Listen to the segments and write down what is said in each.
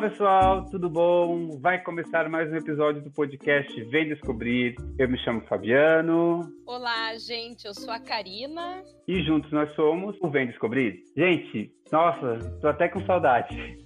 pessoal, tudo bom? Vai começar mais um episódio do podcast Vem Descobrir. Eu me chamo Fabiano. Olá, gente, eu sou a Karina. E juntos nós somos o Vem Descobrir. Gente, nossa, tô até com saudade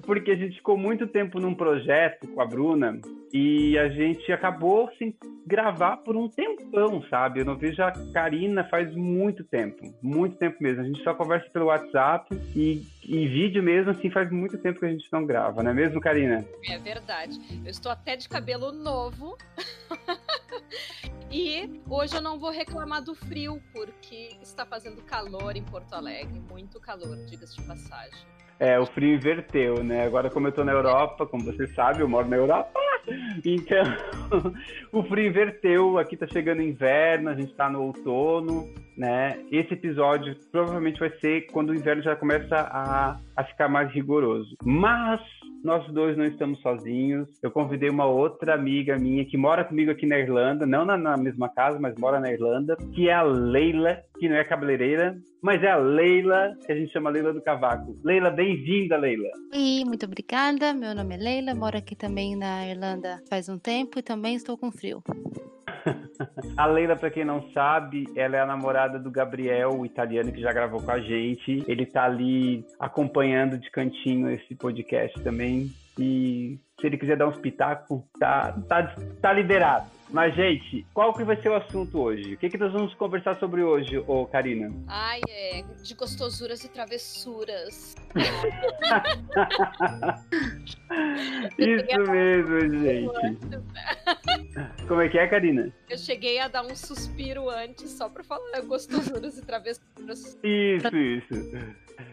porque a gente ficou muito tempo num projeto com a Bruna e a gente acabou sem gravar por um tempão, sabe? Eu não vejo a Karina faz muito tempo, muito tempo mesmo. A gente só conversa pelo WhatsApp e, e vídeo mesmo, assim, faz muito tempo que a gente não grava, não é mesmo, Karina? É verdade. Eu estou até de cabelo novo. E hoje eu não vou reclamar do frio, porque está fazendo calor em Porto Alegre, muito calor, diga-se de passagem. É, o frio inverteu, né? Agora, como eu tô na Europa, como você sabe, eu moro na Europa, então o frio inverteu. Aqui tá chegando inverno, a gente tá no outono, né? Esse episódio provavelmente vai ser quando o inverno já começa a, a ficar mais rigoroso. Mas nós dois não estamos sozinhos. Eu convidei uma outra amiga minha que mora comigo aqui na Irlanda, não na, na mesma casa, mas mora na Irlanda, que é a Leila, que não é cabeleireira, mas é a Leila, que a gente chama Leila do Cavaco. Leila, bem-vinda, Leila. Oi, muito obrigada. Meu nome é Leila, moro aqui também na Irlanda faz um tempo e também estou com frio. A Leila, para quem não sabe, ela é a namorada do Gabriel, o italiano que já gravou com a gente. Ele tá ali acompanhando de cantinho esse podcast também. E se ele quiser dar uns pitacos, tá, tá, tá liberado. Mas, gente, qual que vai ser o assunto hoje? O que, que nós vamos conversar sobre hoje, ô Karina? Ai, é de gostosuras e travessuras. Isso mesmo, gente. Como é que é, Karina? Eu cheguei a dar um suspiro antes só pra falar gostosuras e travessuras. Isso, isso.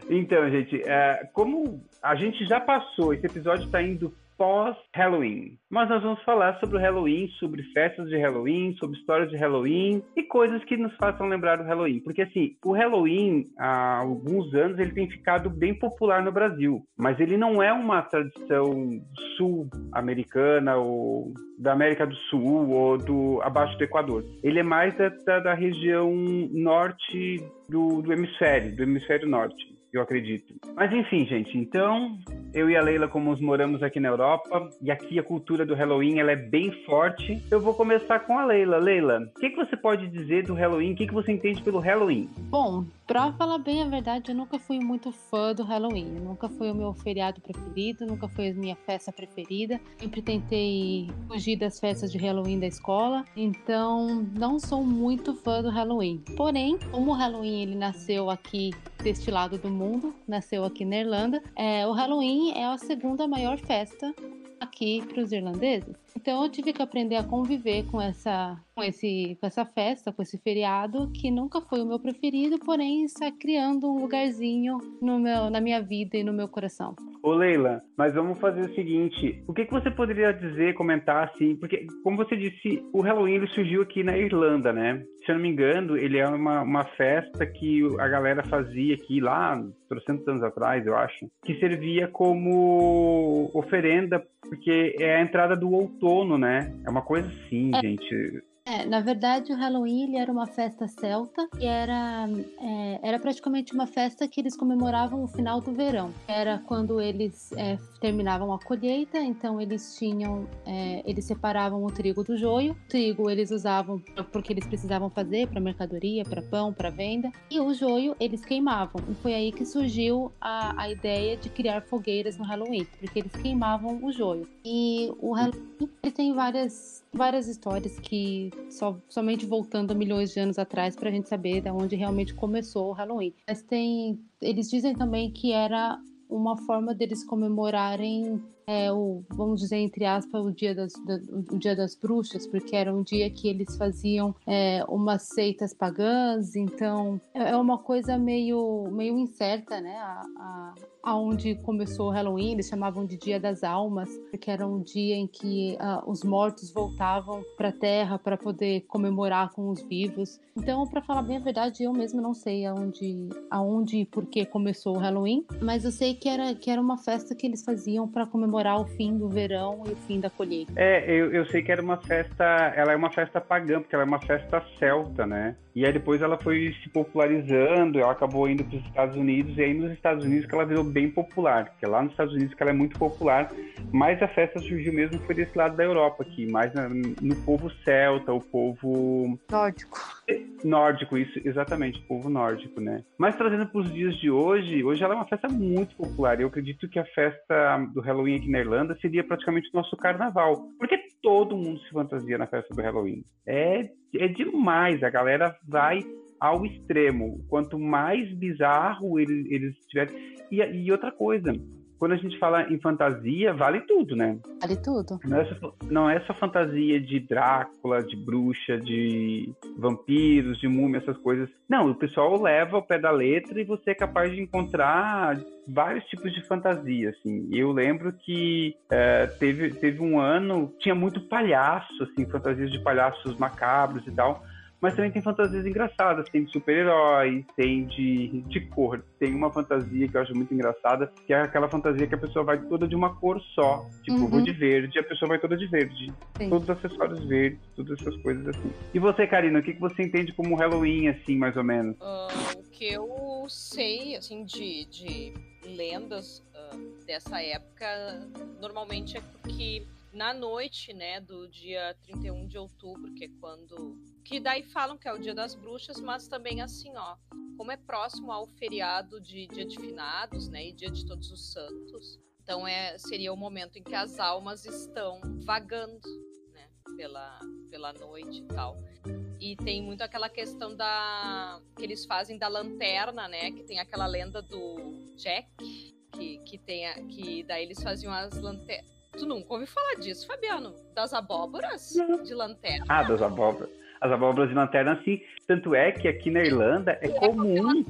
Então, gente, é, como a gente já passou, esse episódio está indo pós-Halloween. Mas nós vamos falar sobre o Halloween, sobre festas de Halloween, sobre histórias de Halloween e coisas que nos façam lembrar do Halloween. Porque assim, o Halloween, há alguns anos, ele tem ficado bem popular no Brasil. Mas ele não é uma tradição sul-americana ou da América do Sul ou do abaixo do Equador. Ele é mais da, da, da região norte do, do hemisfério, do hemisfério norte eu acredito. Mas enfim, gente, então eu e a Leila, como moramos aqui na Europa, e aqui a cultura do Halloween ela é bem forte, eu vou começar com a Leila. Leila, o que, que você pode dizer do Halloween? O que, que você entende pelo Halloween? Bom, pra falar bem a verdade, eu nunca fui muito fã do Halloween. nunca foi o meu feriado preferido, nunca foi a minha festa preferida. Sempre tentei fugir das festas de Halloween da escola, então não sou muito fã do Halloween. Porém, como o Halloween ele nasceu aqui deste lado do mundo, nasceu aqui na Irlanda. É, o Halloween é a segunda maior festa aqui para os irlandeses. Então eu tive que aprender a conviver com essa, com esse, com essa festa, com esse feriado que nunca foi o meu preferido, porém está criando um lugarzinho no meu, na minha vida e no meu coração. Ô Leila, mas vamos fazer o seguinte: o que, que você poderia dizer, comentar assim? Porque, como você disse, o Halloween ele surgiu aqui na Irlanda, né? Se eu não me engano, ele é uma, uma festa que a galera fazia aqui lá, trocentos anos atrás, eu acho, que servia como oferenda, porque é a entrada do outono né? É uma coisa assim, é. gente. É, na verdade, o Halloween era uma festa celta e era, é, era praticamente uma festa que eles comemoravam o final do verão. Era quando eles é, terminavam a colheita, então eles tinham, é, eles separavam o trigo do joio. O trigo eles usavam porque eles precisavam fazer para mercadoria, para pão, para venda. E o joio eles queimavam. E foi aí que surgiu a, a ideia de criar fogueiras no Halloween, porque eles queimavam o joio. E o Halloween tem várias várias histórias que só, somente voltando milhões de anos atrás para a gente saber de onde realmente começou o Halloween. Mas tem, eles dizem também que era uma forma deles comemorarem é, o, vamos dizer, entre aspas, o dia das, da, o dia das bruxas, porque era um dia que eles faziam é, umas seitas pagãs, então é, é uma coisa meio, meio incerta, né? A, a, aonde começou o Halloween, eles chamavam de Dia das Almas, porque era um dia em que os mortos voltavam para a Terra para poder comemorar com os vivos. Então, para falar bem a verdade, eu mesmo não sei aonde, aonde e por que começou o Halloween, mas eu sei que era, que era uma festa que eles faziam para comemorar comemorar o fim do verão e o fim da colheita. É, eu, eu sei que era uma festa, ela é uma festa pagã, porque ela é uma festa celta, né? E aí depois ela foi se popularizando, ela acabou indo para os Estados Unidos, e aí nos Estados Unidos que ela virou bem popular, porque é lá nos Estados Unidos que ela é muito popular, mas a festa surgiu mesmo foi desse lado da Europa aqui, mais no povo celta, o povo... Nórdico. Nórdico, isso, exatamente, o povo nórdico, né? Mas trazendo para os dias de hoje, hoje ela é uma festa muito popular, eu acredito que a festa do Halloween aqui na Irlanda seria praticamente o nosso carnaval, porque todo mundo se fantasia na festa do Halloween. É, é demais, a galera vai ao extremo. Quanto mais bizarro eles, eles tiverem. E, e outra coisa, quando a gente fala em fantasia, vale tudo, né? Vale tudo. Não é, só, não é só fantasia de Drácula, de bruxa, de vampiros, de múmia, essas coisas. Não, o pessoal leva o pé da letra e você é capaz de encontrar vários tipos de fantasia, assim. Eu lembro que é, teve, teve um ano, tinha muito palhaço, assim, fantasias de palhaços macabros e tal mas também tem fantasias engraçadas. Tem de super-heróis, tem de, de cor. Tem uma fantasia que eu acho muito engraçada, que é aquela fantasia que a pessoa vai toda de uma cor só. Tipo, uhum. vou de verde, a pessoa vai toda de verde. Sim. Todos os acessórios verdes, todas essas coisas assim. E você, Karina, o que, que você entende como Halloween, assim, mais ou menos? Uh, o que eu sei, assim, de, de lendas uh, dessa época, normalmente é porque na noite, né, do dia 31 de outubro, que é quando. Que daí falam que é o dia das bruxas, mas também assim, ó. Como é próximo ao feriado de Dia de Finados, né, e Dia de Todos os Santos, então é, seria o momento em que as almas estão vagando, né, pela, pela noite e tal. E tem muito aquela questão da. que eles fazem da lanterna, né, que tem aquela lenda do Jack, que, que tem. A, que daí eles faziam as lanternas Tu nunca ouviu falar disso, Fabiano? Das abóboras de lanterna? Ah, das abóboras. As abóboras de lanterna, sim. Tanto é que aqui na Irlanda é, é comum.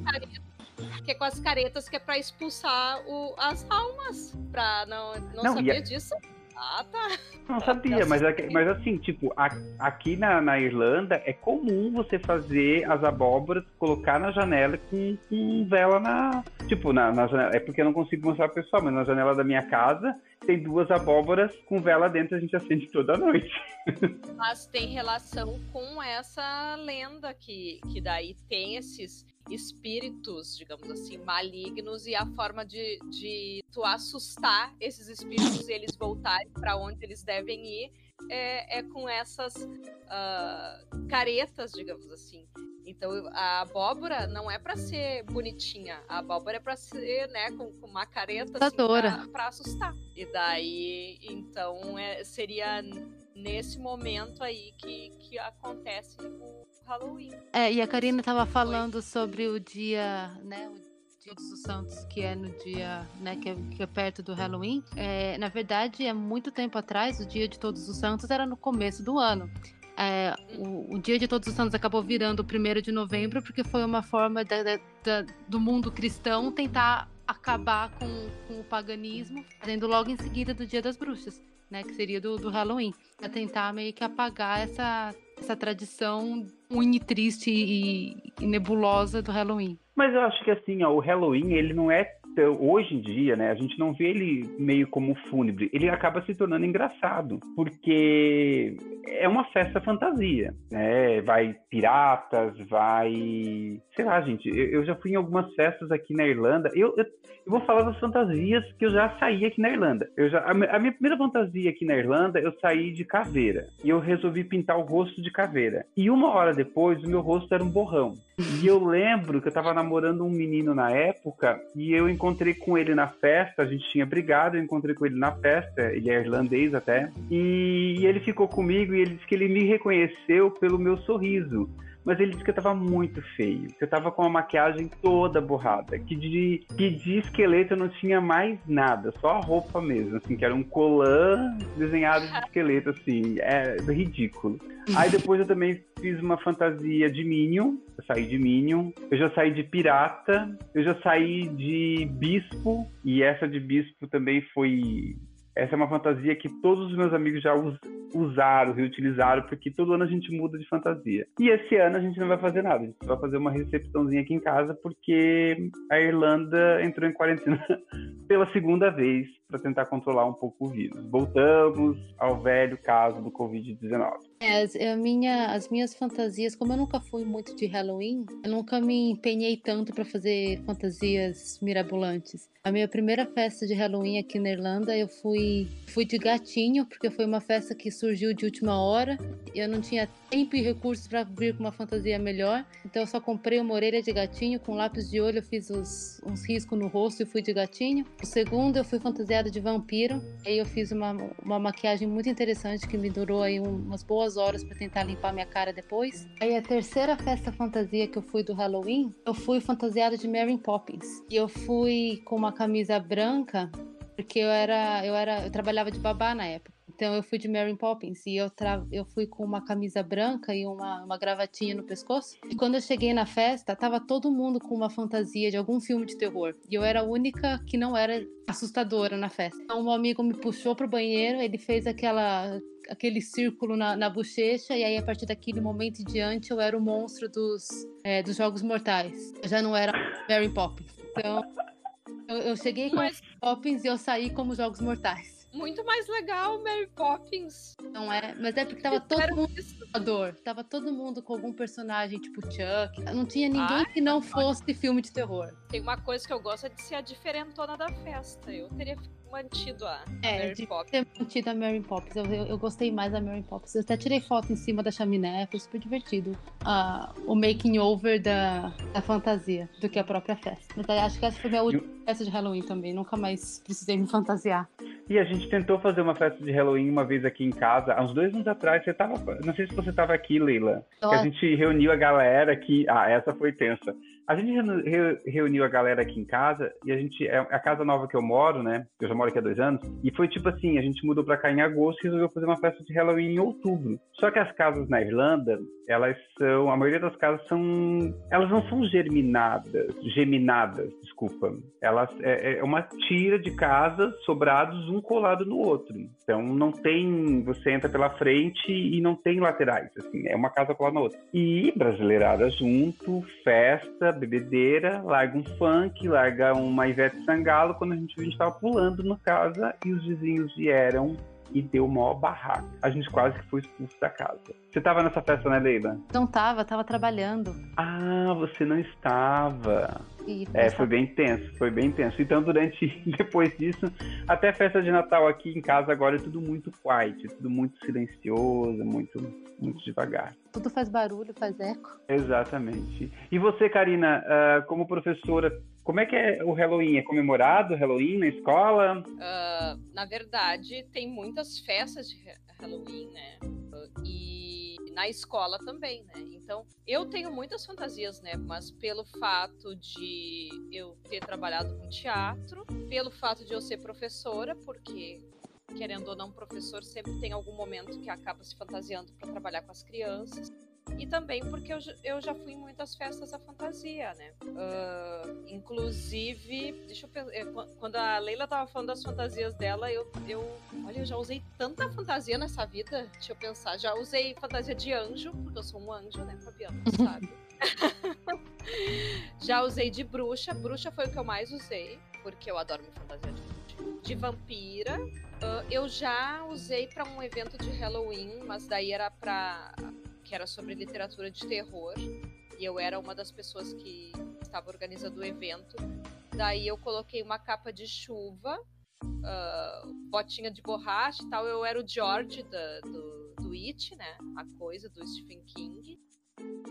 Que é com as caretas que é pra expulsar o, as almas. Pra não, não, não saber disso. Ah, tá. Não sabia, mas, é mas assim, tipo, aqui na, na Irlanda é comum você fazer as abóboras, colocar na janela com, com vela na. Tipo, na, na janela. É porque eu não consigo mostrar pro pessoal, mas na janela da minha casa tem duas abóboras com vela dentro, a gente acende toda noite. Mas tem relação com essa lenda que, que daí tem esses espíritos, digamos assim, malignos e a forma de, de tu assustar esses espíritos e eles voltarem para onde eles devem ir é, é com essas uh, caretas, digamos assim. Então a abóbora não é para ser bonitinha, a abóbora é para ser, né, com, com uma careta assim, para assustar. E daí, então, é, seria nesse momento aí que, que acontece o Halloween. É, e a Karina estava falando sobre o dia, né, o Dia dos Santos, que é no dia, né, que é, que é perto do Halloween. É, na verdade, é muito tempo atrás, o Dia de Todos os Santos era no começo do ano. É, o, o, Dia de Todos os Santos acabou virando o primeiro de novembro porque foi uma forma da, da, do mundo cristão tentar acabar com, com o paganismo, fazendo logo em seguida do Dia das Bruxas, né, que seria do, do Halloween, para tentar meio que apagar essa, essa tradição ruim, triste e, e nebulosa do Halloween. Mas eu acho que assim, ó, o Halloween ele não é então, hoje em dia, né, a gente não vê ele meio como fúnebre, ele acaba se tornando engraçado, porque é uma festa fantasia, né? Vai piratas, vai, sei lá, gente. Eu, eu já fui em algumas festas aqui na Irlanda. Eu, eu, eu, vou falar das fantasias que eu já saí aqui na Irlanda. Eu já, a, a minha primeira fantasia aqui na Irlanda, eu saí de caveira e eu resolvi pintar o rosto de caveira. E uma hora depois, o meu rosto era um borrão. E eu lembro que eu tava namorando um menino na época e eu encontrei com ele na festa, a gente tinha brigado, eu encontrei com ele na festa, ele é irlandês até, e ele ficou comigo e ele disse que ele me reconheceu pelo meu sorriso mas ele disse que eu tava muito feio, que eu tava com a maquiagem toda borrada, que de, que de esqueleto eu não tinha mais nada, só a roupa mesmo, assim, que era um colã desenhado de esqueleto, assim, é ridículo. Aí depois eu também fiz uma fantasia de Minion, eu saí de Minion, eu já saí de pirata, eu já saí de bispo, e essa de bispo também foi essa é uma fantasia que todos os meus amigos já, us... usaram, reutilizaram, porque todo ano a gente muda de fantasia. E esse ano a gente não vai fazer nada, a gente vai fazer uma recepçãozinha aqui em casa, porque a Irlanda entrou em quarentena pela segunda vez para tentar controlar um pouco o vírus. Voltamos ao velho caso do Covid-19. As, minha, as minhas fantasias, como eu nunca fui muito de Halloween, eu nunca me empenhei tanto para fazer fantasias mirabolantes. A minha primeira festa de Halloween aqui na Irlanda, eu fui, fui de gatinho, porque foi uma festa que surgiu de última hora. Eu não tinha tempo e recursos para vir com uma fantasia melhor, então eu só comprei uma orelha de gatinho com lápis de olho, eu fiz os, uns riscos no rosto e fui de gatinho. O segundo, eu fui fantasiada de vampiro, aí eu fiz uma, uma maquiagem muito interessante que me durou aí umas boas duas horas para tentar limpar minha cara depois. Aí a terceira festa fantasia que eu fui do Halloween, eu fui fantasiada de Mary Poppins. E eu fui com uma camisa branca, porque eu era eu era eu trabalhava de babá na época. Então eu fui de Mary Poppins e eu, tra... eu fui com uma camisa branca e uma, uma gravatinha no pescoço. E quando eu cheguei na festa, tava todo mundo com uma fantasia de algum filme de terror. E eu era a única que não era assustadora na festa. Então um amigo me puxou pro banheiro, ele fez aquela aquele círculo na, na bochecha, e aí a partir daquele momento em diante eu era o monstro dos, é, dos Jogos Mortais. Eu já não era Mary Poppins. Então eu, eu cheguei com Mas... Poppins e eu saí como Jogos Mortais muito mais legal Mary Poppins. Não é? Mas é porque tava todo mundo dor. Tava todo mundo com algum personagem, tipo Chuck. Não tinha ninguém Ai, que não fosse filme de terror. Tem uma coisa que eu gosto é de ser a diferentona da festa. Eu teria mantido a, é, Mary Poppins. ter mantido a Mary Poppins. Eu, eu, eu, gostei mais da Mary Poppins. Eu até tirei foto em cima da chaminé, foi super divertido. Uh, o making over da, da fantasia do que a própria festa. Mas acho que essa foi minha última eu... festa de Halloween também. Nunca mais precisei me fantasiar. E a gente tentou fazer uma festa de Halloween uma vez aqui em casa, há uns dois anos atrás. Você tava. Não sei se você estava aqui, Leila. Que a gente reuniu a galera aqui. Ah, essa foi tensa. A gente reuniu a galera aqui em casa e a gente é a casa nova que eu moro, né? Eu já moro aqui há dois anos e foi tipo assim, a gente mudou para cá em agosto e resolveu fazer uma festa de Halloween em outubro. Só que as casas na Irlanda, elas são, a maioria das casas são, elas não são germinadas, geminadas, desculpa. Elas é, é uma tira de casas sobrados um colado no outro. Então não tem, você entra pela frente e não tem laterais, assim, é uma casa colada na outra. E brasileirada junto, festa bebedeira, larga um funk, larga uma Ivete Sangalo, quando a gente viu, a gente tava pulando na casa e os vizinhos vieram e deu maior barraco. A gente quase que foi expulso da casa. Você tava nessa festa, né, Leila? Não tava, tava trabalhando. Ah, você não estava. É, foi bem tenso, foi bem tenso. Então, durante, depois disso, até a festa de Natal aqui em casa agora é tudo muito quiet, tudo muito silencioso, muito, muito devagar. Tudo faz barulho, faz eco. Exatamente. E você, Karina, uh, como professora, como é que é o Halloween? É comemorado o Halloween na escola? Uh, na verdade, tem muitas festas de Halloween, né? Na escola também, né? Então, eu tenho muitas fantasias, né? Mas pelo fato de eu ter trabalhado com teatro, pelo fato de eu ser professora, porque querendo ou não, professor sempre tem algum momento que acaba se fantasiando para trabalhar com as crianças e também porque eu, eu já fui em muitas festas da fantasia, né? Uh, inclusive, deixa eu pensar, é, quando a Leila tava falando das fantasias dela, eu, eu, olha, eu já usei tanta fantasia nessa vida, deixa eu pensar, já usei fantasia de anjo, porque eu sou um anjo, né, Fabiano, sabe? já usei de bruxa, bruxa foi o que eu mais usei, porque eu adoro me fantasiar de bruxa. De vampira, uh, eu já usei para um evento de Halloween, mas daí era pra que era sobre literatura de terror. E eu era uma das pessoas que estava organizando o evento. Daí eu coloquei uma capa de chuva, uh, botinha de borracha e tal. Eu era o George da, do, do It, né? A coisa do Stephen King.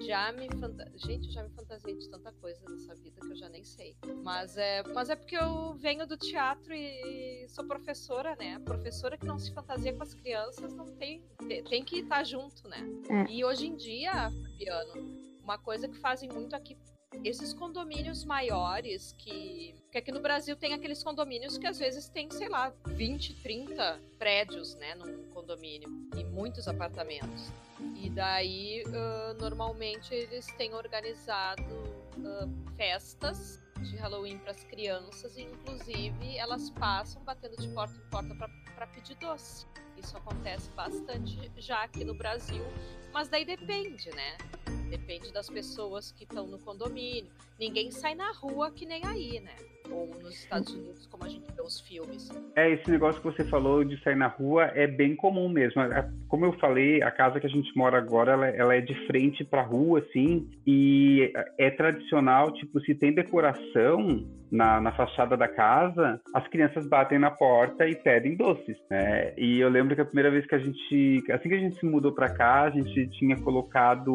Já me fanta... Gente, eu já me fantasiei de tanta coisa nessa vida que eu já nem sei. Mas é, mas é porque eu venho do teatro e sou professora, né? Professora que não se fantasia com as crianças não tem. Tem que estar junto, né? É. E hoje em dia, Fabiano, uma coisa que fazem muito aqui esses condomínios maiores que. Porque aqui no Brasil tem aqueles condomínios que às vezes tem, sei lá, 20, 30 prédios, né, num condomínio. E muitos apartamentos. E daí, uh, normalmente, eles têm organizado uh, festas de Halloween para as crianças, e inclusive elas passam batendo de porta em porta para pedir doce. Isso acontece bastante já aqui no Brasil, mas daí depende, né? Depende das pessoas que estão no condomínio. Ninguém sai na rua que nem aí, né? Ou nos Estados Unidos, como a gente vê os filmes. É, esse negócio que você falou de sair na rua é bem comum mesmo. É, como eu falei, a casa que a gente mora agora, ela, ela é de frente pra rua, assim, e é tradicional, tipo, se tem decoração na, na fachada da casa, as crianças batem na porta e pedem doces, né? E eu lembro que a primeira vez que a gente, assim que a gente se mudou pra cá, a gente tinha colocado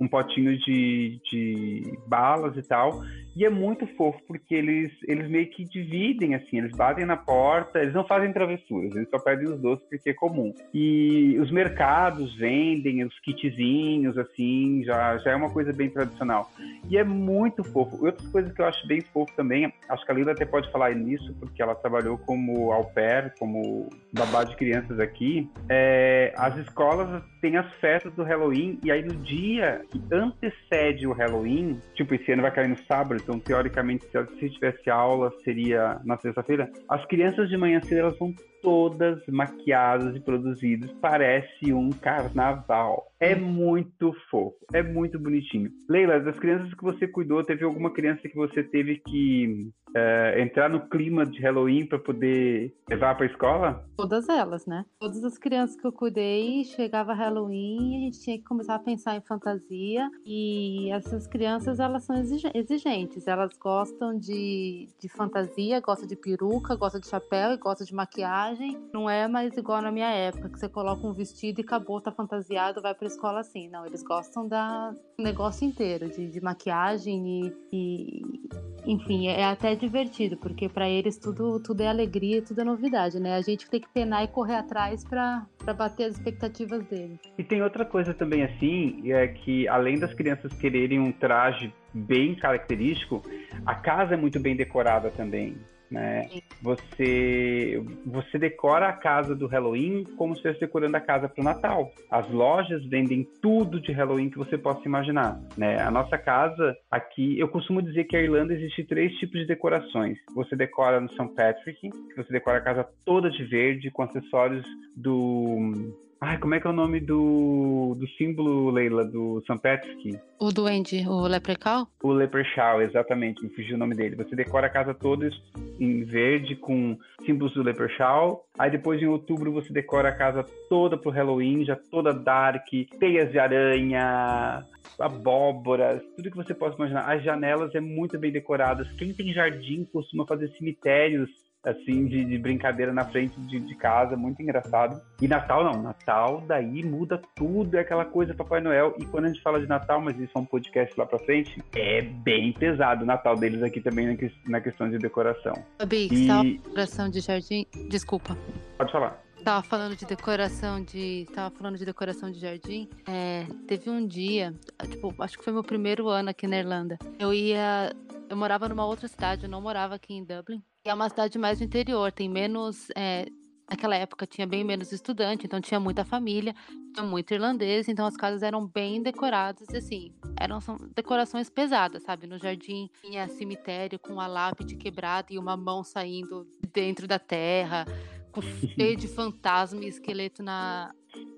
um potinho de, de balas e tal. E é muito fofo, porque eles, eles meio que dividem, assim, eles batem na porta, eles não fazem travessuras, eles só pedem os doces porque é comum. E os mercados vendem os kitzinhos, assim, já, já é uma coisa bem tradicional. E é muito fofo. Outras coisas que eu acho bem fofo também, acho que a Lila até pode falar nisso, porque ela trabalhou como au pair, como babá de crianças aqui, é, as escolas têm as festas do Halloween, e aí no dia que antecede o Halloween, tipo, esse ano vai cair no sábado, então teoricamente se tivesse aula seria na sexta-feira, as crianças de manhã cedo elas vão todas maquiadas e produzidas, parece um carnaval. É muito fofo, é muito bonitinho. Leila, das crianças que você cuidou, teve alguma criança que você teve que é, entrar no clima de Halloween para poder levar para escola? Todas elas, né? Todas as crianças que eu cuidei, chegava Halloween, a gente tinha que começar a pensar em fantasia. E essas crianças, elas são exigentes. Elas gostam de, de fantasia, gostam de peruca, gostam de chapéu e gostam de maquiagem. Não é mais igual na minha época, que você coloca um vestido e acabou, tá fantasiado, vai para escola assim. Não, eles gostam da negócio inteiro, de, de maquiagem e, e, enfim, é até divertido, porque para eles tudo, tudo é alegria, tudo é novidade, né? A gente tem que penar e correr atrás para bater as expectativas deles. E tem outra coisa também assim, é que além das crianças quererem um traje bem característico, a casa é muito bem decorada também né? Você você decora a casa do Halloween como se estivesse decorando a casa para o Natal. As lojas vendem tudo de Halloween que você possa imaginar, né? A nossa casa aqui, eu costumo dizer que a Irlanda existe três tipos de decorações. Você decora no St. Patrick, você decora a casa toda de verde com acessórios do Ai, como é que é o nome do, do símbolo, Leila, do. Patrick? O duende, o Leprechaun? O Leprechaun, exatamente, me fugiu o nome dele. Você decora a casa toda em verde com símbolos do Leprechaun. Aí depois em outubro você decora a casa toda pro Halloween, já toda dark, teias de aranha, abóboras, tudo que você possa imaginar. As janelas é muito bem decoradas. Quem tem jardim costuma fazer cemitérios assim, de, de brincadeira na frente de, de, casa, muito engraçado. E Natal não, Natal daí muda tudo, é aquela coisa Papai Noel. E quando a gente fala de Natal, mas isso é um podcast lá pra frente, é bem pesado o Natal deles aqui também na, na questão de decoração. Bix, e... decoração de jardim, desculpa. Pode falar. Tava falando de decoração de. Tava falando de decoração de jardim. É, teve um dia, tipo, acho que foi meu primeiro ano aqui na Irlanda. Eu ia. Eu morava numa outra cidade, eu não morava aqui em Dublin é uma cidade mais do interior, tem menos. É, naquela época tinha bem menos estudante, então tinha muita família, tinha muito irlandês, então as casas eram bem decoradas, assim, eram decorações pesadas, sabe? No jardim tinha cemitério com a lápide quebrada e uma mão saindo dentro da terra, com cheio de fantasma e esqueleto na,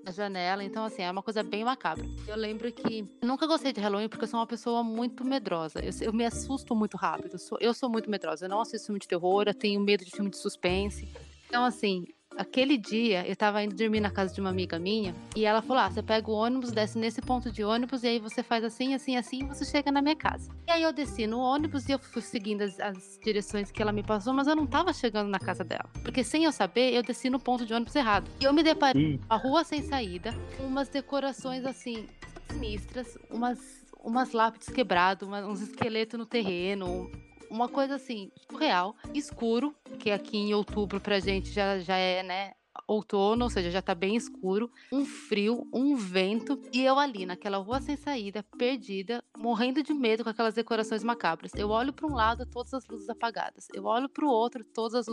na janela. Então, assim, é uma coisa bem macabra. Eu lembro que eu nunca gostei de Halloween porque eu sou uma pessoa muito medrosa. Eu, eu me assusto muito rápido. Eu sou, eu sou muito medrosa. Eu não assisto filme de terror, eu tenho medo de filme de suspense. Então, assim, aquele dia eu tava indo dormir na casa de uma amiga minha e ela falou: Ah, você pega o ônibus, desce nesse ponto de ônibus e aí você faz assim, assim, assim e você chega na minha casa. E aí eu desci no ônibus e eu fui seguindo as, as, direções que ela me passou, mas eu não tava chegando na casa dela. Porque sem eu saber, eu desci no ponto de ônibus errado. E eu me deparei com a rua sem saída, com umas decorações assim, sinistras, umas. Umas lápides quebradas, uns esqueletos no terreno, uma coisa assim, surreal, escuro, que aqui em outubro pra gente já, já é, né, outono, ou seja, já tá bem escuro, um frio, um vento, e eu ali naquela rua sem saída, perdida, morrendo de medo com aquelas decorações macabras. Eu olho para um lado, todas as luzes apagadas. Eu olho para o outro, todas as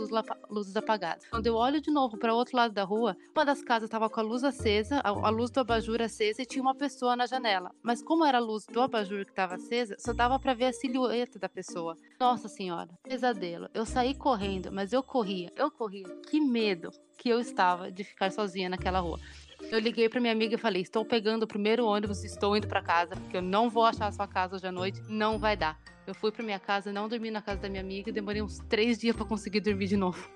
luzes apagadas. Quando eu olho de novo para o outro lado da rua, uma das casas estava com a luz acesa, a luz do abajur acesa e tinha uma pessoa na janela. Mas como era a luz do abajur que estava acesa, só dava para ver a silhueta da pessoa. Nossa senhora, pesadelo. Eu saí correndo, mas eu corria, eu corria. Que medo. Que eu estava de ficar sozinha naquela rua. Eu liguei para minha amiga e falei: "Estou pegando o primeiro ônibus, estou indo para casa, porque eu não vou achar a sua casa hoje à noite, não vai dar". Eu fui para minha casa, não dormi na casa da minha amiga e demorei uns três dias para conseguir dormir de novo.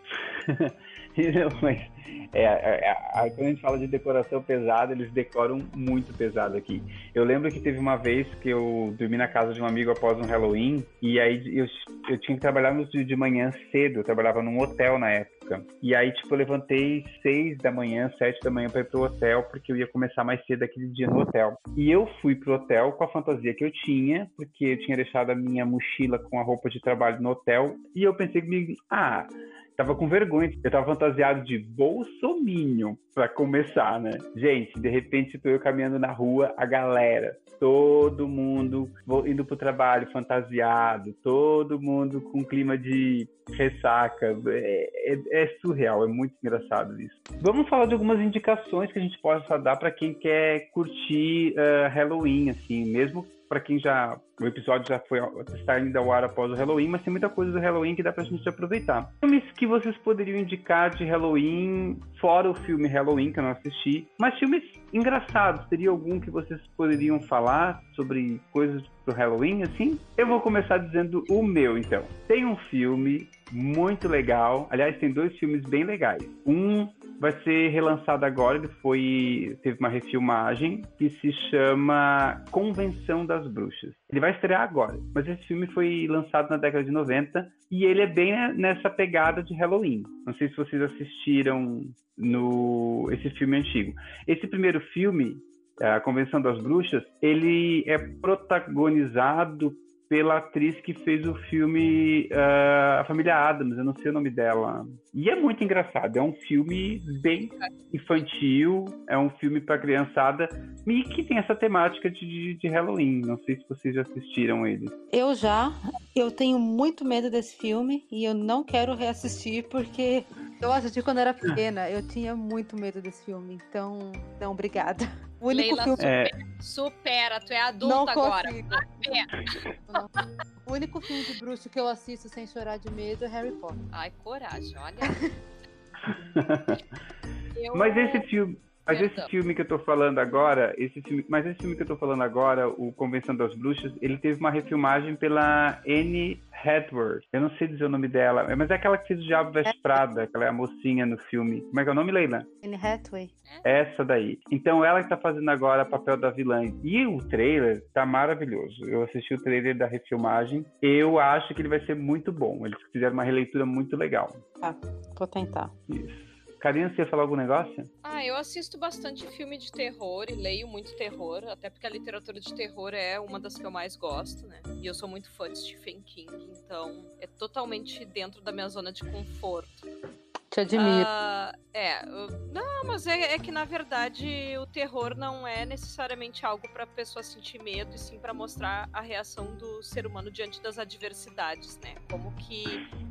Mas é, é, é, quando a gente fala de decoração pesada, eles decoram muito pesado aqui. Eu lembro que teve uma vez que eu dormi na casa de um amigo após um Halloween, e aí eu, eu tinha que trabalhar no de manhã cedo, eu trabalhava num hotel na época. E aí, tipo, eu levantei seis da manhã, sete da manhã para ir pro hotel, porque eu ia começar mais cedo aquele dia no hotel. E eu fui pro hotel com a fantasia que eu tinha, porque eu tinha deixado a minha mochila com a roupa de trabalho no hotel, e eu pensei comigo, ah Tava com vergonha. Eu tava fantasiado de bolsominion para começar, né? Gente, de repente tô eu caminhando na rua, a galera, todo mundo indo pro trabalho fantasiado, todo mundo com clima de ressaca. É, é, é, surreal, é muito engraçado isso. Vamos falar de algumas indicações que a gente possa dar para quem quer curtir uh, Halloween, assim, mesmo para quem já. O episódio já foi está ainda ao ar após o Halloween, mas tem muita coisa do Halloween que dá pra gente aproveitar. Filmes que vocês poderiam indicar de Halloween, fora o filme Halloween, que eu não assisti, mas filmes engraçados. Teria algum que vocês poderiam falar sobre coisas do Halloween, assim? Eu vou começar dizendo o meu, então. Tem um filme muito legal. Aliás, tem dois filmes bem legais. Um vai ser relançado agora, ele foi teve uma refilmagem que se chama Convenção das Bruxas. Ele vai estrear agora, mas esse filme foi lançado na década de 90 e ele é bem nessa pegada de Halloween. Não sei se vocês assistiram no esse filme antigo. Esse primeiro filme a Convenção das Bruxas, ele é protagonizado pela atriz que fez o filme uh, A Família Adams, eu não sei o nome dela. E é muito engraçado, é um filme bem infantil, é um filme para criançada e que tem essa temática de, de, Halloween. Não sei se vocês já assistiram ele. Eu já, eu tenho muito medo desse filme e eu não quero reassistir porque eu assisti quando era pequena, eu tinha muito medo desse filme, então, não, obrigada. O único Leila, filme... É. supera, tu é adulta não agora. Não. O único filme de bruxo que eu assisto sem chorar de medo é Harry Potter. Ai, coragem, olha. eu... Mas esse filme, mas esse filme que eu tô falando agora, esse filme, mas esse filme que eu tô falando agora, o Convenção das Bruxas, ele teve uma refilmagem pela Anne Hathaway. Eu não sei dizer o nome dela, mas é aquela que fez o Diabo Veste Prada, aquela é a mocinha no filme. Como é que é o nome, Leila? Anne Hathaway. Essa daí. Então ela que tá fazendo agora o papel da vilã. E o trailer tá maravilhoso. Eu assisti o trailer da refilmagem. Eu acho que ele vai ser muito bom. Eles fizeram uma releitura muito legal. Tá, vou tentar. Isso. Karina, você ia falar algum negócio? Ah, eu assisto bastante filme de terror e leio muito terror, até porque a literatura de terror é uma das que eu mais gosto, né? E eu sou muito fã de Stephen King, então é totalmente dentro da minha zona de conforto. Te admiro. Uh, é, não, mas é, é, que na verdade o terror não é necessariamente algo para pessoa sentir medo, e sim para mostrar a reação do ser humano diante das adversidades, né? Como que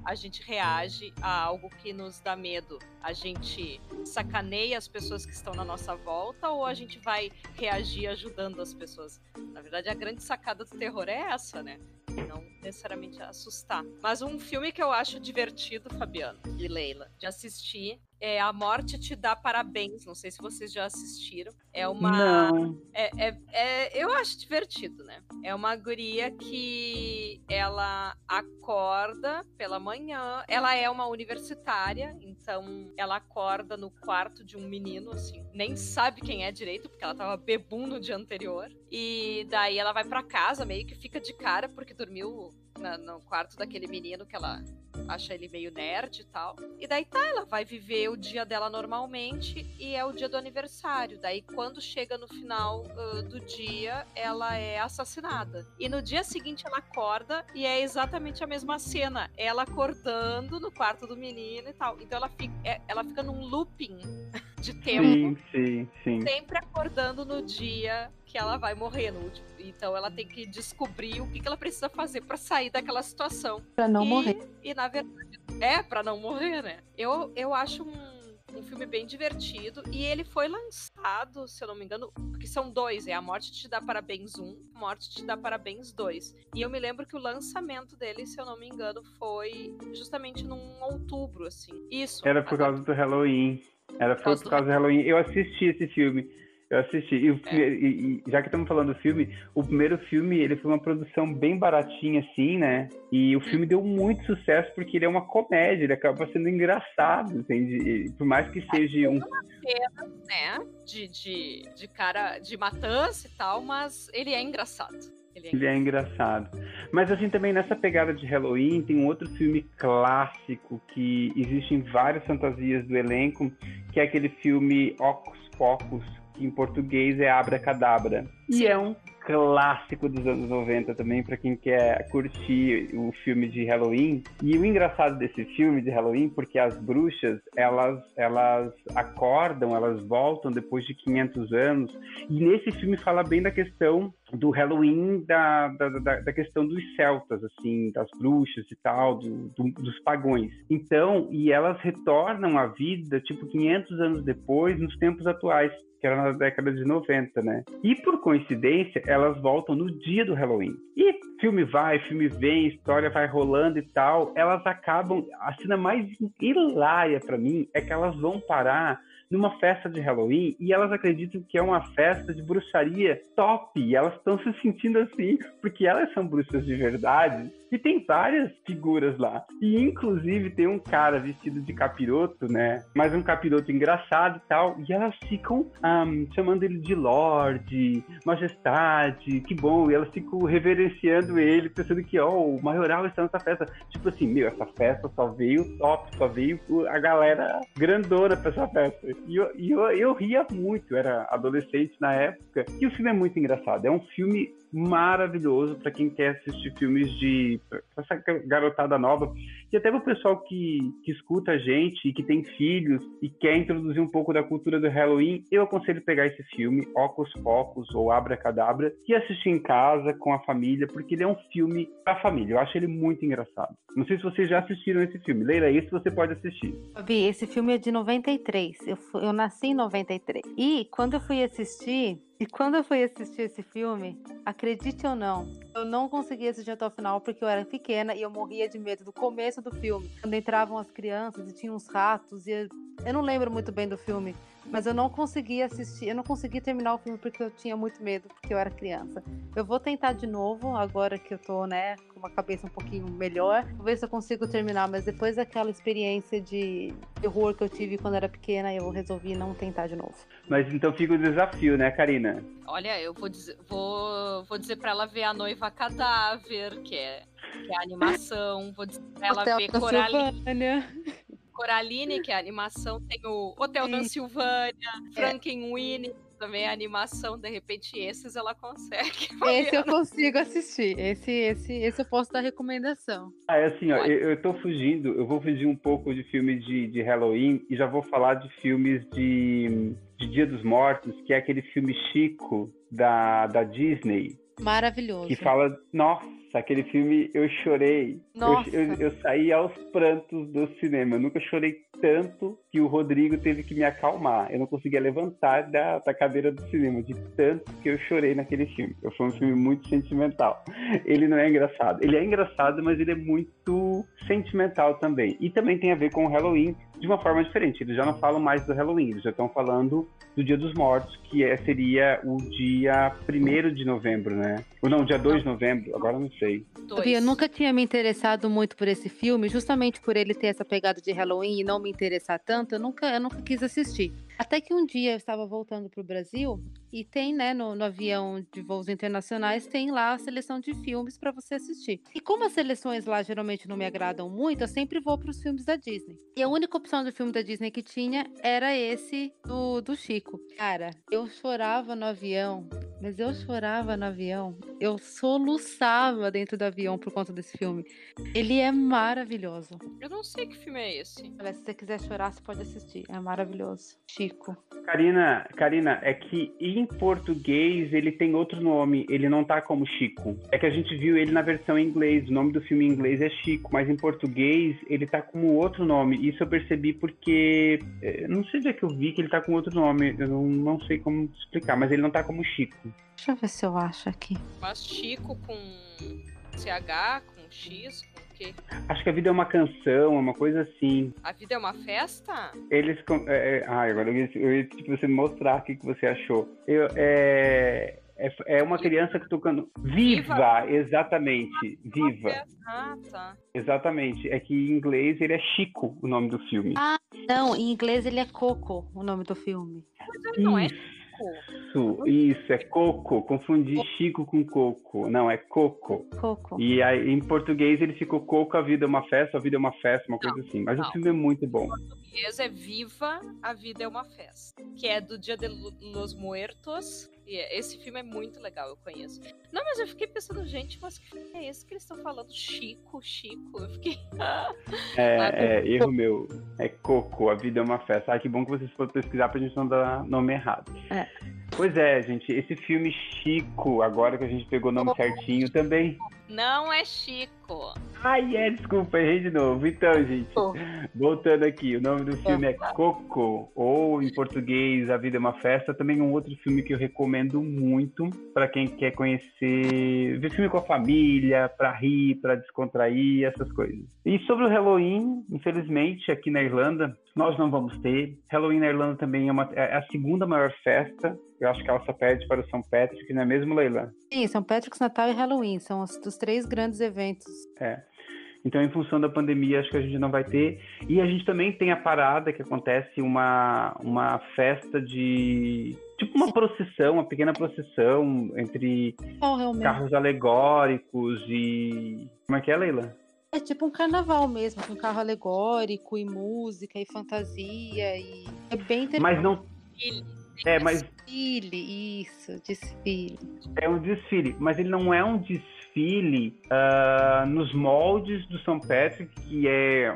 a gente reage a algo que nos dá medo. A gente sacaneia as pessoas que estão na nossa volta ou a gente vai reagir ajudando as pessoas? Na verdade, a grande sacada do terror é essa, né? Não necessariamente assustar. Mas um filme que eu acho divertido, Fabiano e Leila, de assistir é A Morte Te Dá Parabéns. Não sei se vocês já assistiram. É uma. Não. É, é, é, eu acho divertido, né? É uma guria que ela acorda pela manhã. Ela é uma universitária, então ela acorda no quarto de um menino, assim. Nem sabe quem é direito, porque ela tava bebum no dia anterior. E daí ela vai para casa, meio que fica de cara, porque dormiu na, no quarto daquele menino que ela acha ele meio nerd e tal. E daí tá, ela vai viver o dia dela normalmente e é o dia do aniversário. Daí quando chega no final uh, do dia, ela é assassinada. E no dia seguinte ela acorda e é exatamente a mesma cena. Ela acordando no quarto do menino e tal. Então ela fica, é, ela fica num looping de tempo. Sim, sim, sim. Sempre acordando no dia que ela vai morrer no último. Então ela tem que descobrir o que, que ela precisa fazer para sair daquela situação. Para não e, morrer. E na verdade, é para não morrer, né? Eu, eu acho um um filme bem divertido e ele foi lançado, se eu não me engano, porque são dois, é A Morte Te Dá Parabéns 1, Morte Te Dá Parabéns 2. E eu me lembro que o lançamento dele, se eu não me engano, foi justamente num outubro, assim. Isso. Era por causa do Halloween. Era por causa, por causa do Halloween. Eu assisti esse filme. Eu assisti. E, é. e, e, já que estamos falando do filme, o primeiro filme ele foi uma produção bem baratinha, assim, né? E o filme deu muito sucesso porque ele é uma comédia, ele acaba sendo engraçado, entende? Por mais que seja um. Cena, né? De, de, de cara de matança e tal, mas ele é engraçado. Ele é, ele é engraçado. Mas assim, também nessa pegada de Halloween, tem um outro filme clássico que existe em várias fantasias do elenco, que é aquele filme Ocus Pocus, que em português é Abra Cadabra. E é um clássico dos anos 90 também, para quem quer curtir o filme de Halloween. E o engraçado desse filme de Halloween, porque as bruxas, elas, elas acordam, elas voltam depois de 500 anos. E nesse filme fala bem da questão do Halloween, da, da, da, da questão dos celtas, assim, das bruxas e tal, do, do, dos pagões. Então, e elas retornam à vida, tipo, 500 anos depois, nos tempos atuais que era na década de 90, né? E por coincidência, elas voltam no dia do Halloween. E filme vai, filme vem, história vai rolando e tal, elas acabam. A cena mais hilária para mim é que elas vão parar numa festa de Halloween e elas acreditam que é uma festa de bruxaria top. E elas estão se sentindo assim, porque elas são bruxas de verdade. E tem várias figuras lá. E inclusive tem um cara vestido de capiroto, né? Mas um capiroto engraçado e tal. E elas ficam um, chamando ele de Lorde, Majestade, que bom. E elas ficam reverenciando ele, pensando que, ó, oh, o Maioral está nessa festa. Tipo assim, meu, essa festa só veio top, só veio a galera grandona pra essa festa. E eu, eu, eu ria muito, era adolescente na época. E o filme é muito engraçado. É um filme maravilhoso para quem quer assistir filmes de essa garotada nova e até o pessoal que, que escuta a gente e que tem filhos e quer introduzir um pouco da cultura do Halloween, eu aconselho pegar esse filme, Ocus Pocus ou Abra Cadabra, e assistir em casa com a família, porque ele é um filme para família. Eu acho ele muito engraçado. Não sei se vocês já assistiram esse filme. Leila, esse você pode assistir. Fabi, esse filme é de 93. Eu, eu nasci em 93. E quando eu fui assistir, e quando eu fui assistir esse filme, acredite ou não, eu não consegui assistir até o final porque eu era pequena e eu morria de medo do começo do filme. Quando entravam as crianças e tinham uns ratos e eu não lembro muito bem do filme. Mas eu não consegui assistir, eu não consegui terminar o filme porque eu tinha muito medo, porque eu era criança. Eu vou tentar de novo, agora que eu tô, né, com uma cabeça um pouquinho melhor. Vou ver se eu consigo terminar, mas depois daquela experiência de terror que eu tive quando era pequena, eu resolvi não tentar de novo. Mas então fica o desafio, né, Karina? Olha, eu vou dizer, vou, vou dizer pra ela ver a noiva cadáver, que é, que é a animação. Vou dizer pra ela Hotel ver Coraline. Coraline, que é a animação, tem o Hotel da Silvânia, é. Frankenweenie, também a animação, de repente esses ela consegue. Esse eu consigo assistir, esse, esse, esse eu posso dar recomendação. Ah, é assim, ó, eu, eu tô fugindo, eu vou fugir um pouco de filmes de, de Halloween e já vou falar de filmes de, de Dia dos Mortos, que é aquele filme Chico da, da Disney. Maravilhoso. Que fala, nossa, aquele filme eu chorei. Nossa. Eu, eu, eu, saí aos prantos do cinema. Eu nunca chorei tanto que o Rodrigo teve que me acalmar. Eu não conseguia levantar da, da cadeira do cinema, de tanto que eu chorei naquele filme. Foi um filme muito sentimental. Ele não é engraçado. Ele é engraçado, mas ele é muito sentimental também. E também tem a ver com o Halloween de uma forma diferente. Eles já não falam mais do Halloween, eles já estão falando do Dia dos Mortos, que é, seria o dia 1 de novembro, né? Ou não, dia 2 de novembro, agora não sei. Eu nunca tinha me interessado muito por esse filme, justamente por ele ter essa pegada de Halloween e não me interessar tanto, eu nunca, eu nunca quis assistir. Até que um dia eu estava voltando para o Brasil e tem, né, no, no, avião de voos internacionais, tem lá a seleção de filmes para você assistir. E como as seleções lá geralmente não me agradam muito, eu sempre vou para os filmes da Disney. E a única opção de filme da Disney que tinha era esse do, do Chico. Cara, eu chorava no avião, mas eu chorava no avião. Eu soluçava dentro do avião por conta desse filme. Ele é maravilhoso. Eu não sei que filme é esse. Olha, se você quiser chorar, você pode assistir. É maravilhoso. Chico. Karina, Karina, é que em português ele tem outro nome, ele não tá como Chico. É que a gente viu ele na versão em inglês, o nome do filme em inglês é Chico, mas em português ele tá como outro nome. Isso eu percebi porque. eh, Não sei onde é que eu vi que ele tá com outro nome, eu não, não sei como explicar, mas ele não tá como Chico. Deixa eu ver se eu acho aqui. Mas Chico com CH, com X, com o quê? Acho que a vida é uma canção, é uma coisa assim. A vida é uma festa? Eles. com- É, é, ah, agora eu ia, eu ia você mostrar o que, que você achou. Eu, é, é, é uma criança que tocando. Viva! Viva! Exatamente. Uma Viva! festa. Ah, tá. Exatamente. É que em inglês ele é Chico, o nome do filme. Não, em inglês ele é Coco, o nome do filme. Mas ele não é Chico. Isso, isso, é Coco. Confundi Chico com Coco. Não, é Coco. Coco. E aí, em português ele ficou Coco, a vida é uma festa, a vida é uma festa, uma coisa assim. Mas não. o filme é muito bom. português é Viva, a Vida é uma Festa, que é do Dia de los Muertos. E esse filme é muito legal, eu conheço. Não, mas eu fiquei pensando, gente, mas que filme é esse que eles estão falando? Chico, Chico. Eu fiquei. É, Ah, é, erro meu. É Coco, a vida é uma festa. Ah, que bom que vocês foram pesquisar pra gente não dar nome errado. É. Pois é, gente, esse filme Chico, agora que a gente pegou o nome certinho também. Não é Chico. Ai, é, desculpa, errei de novo. Então, gente, Oh. voltando aqui, o nome do filme é Coco, ou em português, A Vida é uma Festa. Também um outro filme que eu recomendo muito para quem quer conhecer, ver filme com a família, para rir, para descontrair, essas coisas. E sobre o Halloween, infelizmente, aqui na Irlanda, nós não vamos ter. Halloween na Irlanda também é, uma- é a segunda maior festa. Eu acho que ela só perde para o São Patrick, não é mesmo, Leila? Sim, São Patrick's, Natal e Halloween. São os, os três grandes eventos. Então, em função da pandemia, acho que a gente não vai ter. E a gente também tem a parada que acontece uma, uma festa de. Tipo uma procissão, uma pequena procissão entre realmente? carros alegóricos e. Como é que é, Leila? É tipo um carnaval mesmo, com carro alegórico e música e fantasia e é bem interessante. Mas não. É, mas Desfile, isso, desfile. é um desfile. Mas ele não é um desfile ah, nos moldes do São Patrick, que é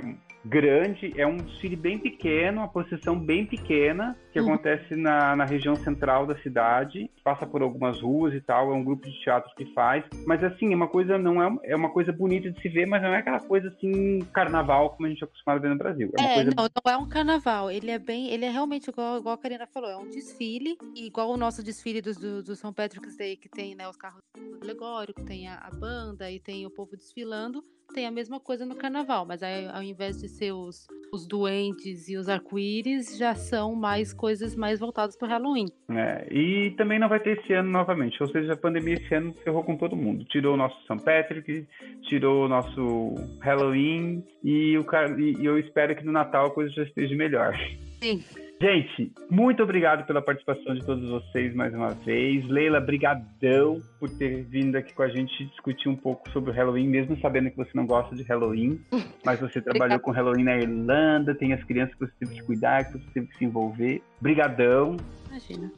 grande, é um desfile bem pequeno, uma procissão bem pequena, que Uhum. acontece na, na região central da cidade, passa por algumas ruas e tal, é um grupo de teatro que faz, mas assim, é uma coisa, não é, é uma coisa bonita de se ver, mas não é aquela coisa assim, carnaval, como a gente é acostumado a ver no Brasil. É É, coisa não, não é um carnaval. Ele é bem. Ele é realmente igual, igual a Karina falou, é um desfile, igual o nosso desfile do, do, do São Patrick's Day, que tem né, os carros alegóricos, tem a, a banda e tem o povo desfilando. Tem a mesma coisa no carnaval, mas aí, ao invés de ser os, os duendes e os arco-íris, já são mais coisas mais voltadas para Halloween. É, e também não vai ter esse ano novamente, ou seja, a pandemia esse ano ferrou com todo mundo. Tirou o nosso São Patrick, tirou o nosso Halloween e, o, e eu espero que no Natal a coisa já esteja melhor. Sim. Gente, muito obrigado pela participação de todos vocês mais uma vez. Leila, brigadão por ter vindo aqui com a gente discutir um pouco sobre o Halloween, mesmo sabendo que você não gosta de Halloween, mas você trabalhou com Halloween na Irlanda, tem as crianças que você teve que cuidar, que você teve que se envolver. Brigadão Imagina.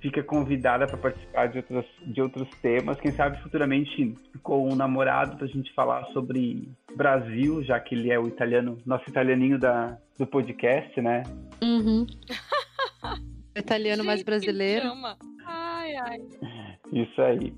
fica convidada para participar de outros, de outros temas. Quem sabe futuramente com o namorado para a gente falar sobre Brasil, já que ele é o italiano, nosso italianinho da, do podcast, né? Uhum. Italiano mais Gente, que brasileiro. Ai, ai. Isso aí.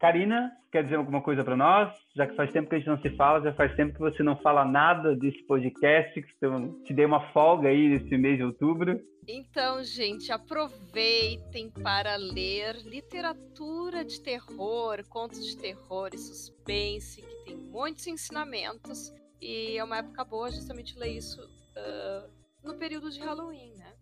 Karina, quer dizer alguma coisa para nós? Já que faz tempo que a gente não se fala, já faz tempo que você não fala nada desse podcast, que eu te dei uma folga aí nesse mês de outubro. Então, gente, aproveitem para ler literatura de terror, contos de terror e suspense, que tem muitos ensinamentos. E é uma época boa justamente ler isso ah, no período de Halloween, né?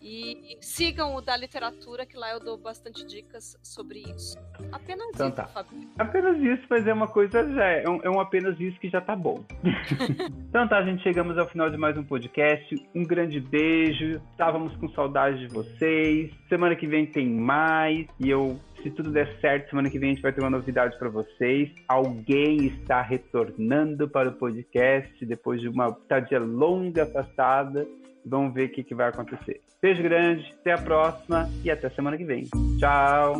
E sigam o da literatura, que lá eu dou bastante dicas sobre isso. Apenas Então isso, tá. Fabio. Apenas isso, mas é uma coisa já é um, é um apenas isso que já tá bom. então tá, gente, chegamos ao final de mais um podcast. Um grande beijo. Estávamos com saudade de vocês. Semana que vem tem mais e eu se tudo der certo, semana que vem a gente vai ter uma novidade para vocês. Alguém está retornando para o podcast depois de uma estadia longa afastada. Vamos ver o que, que vai acontecer. Beijo grande, até a próxima e até semana que vem. Tchau!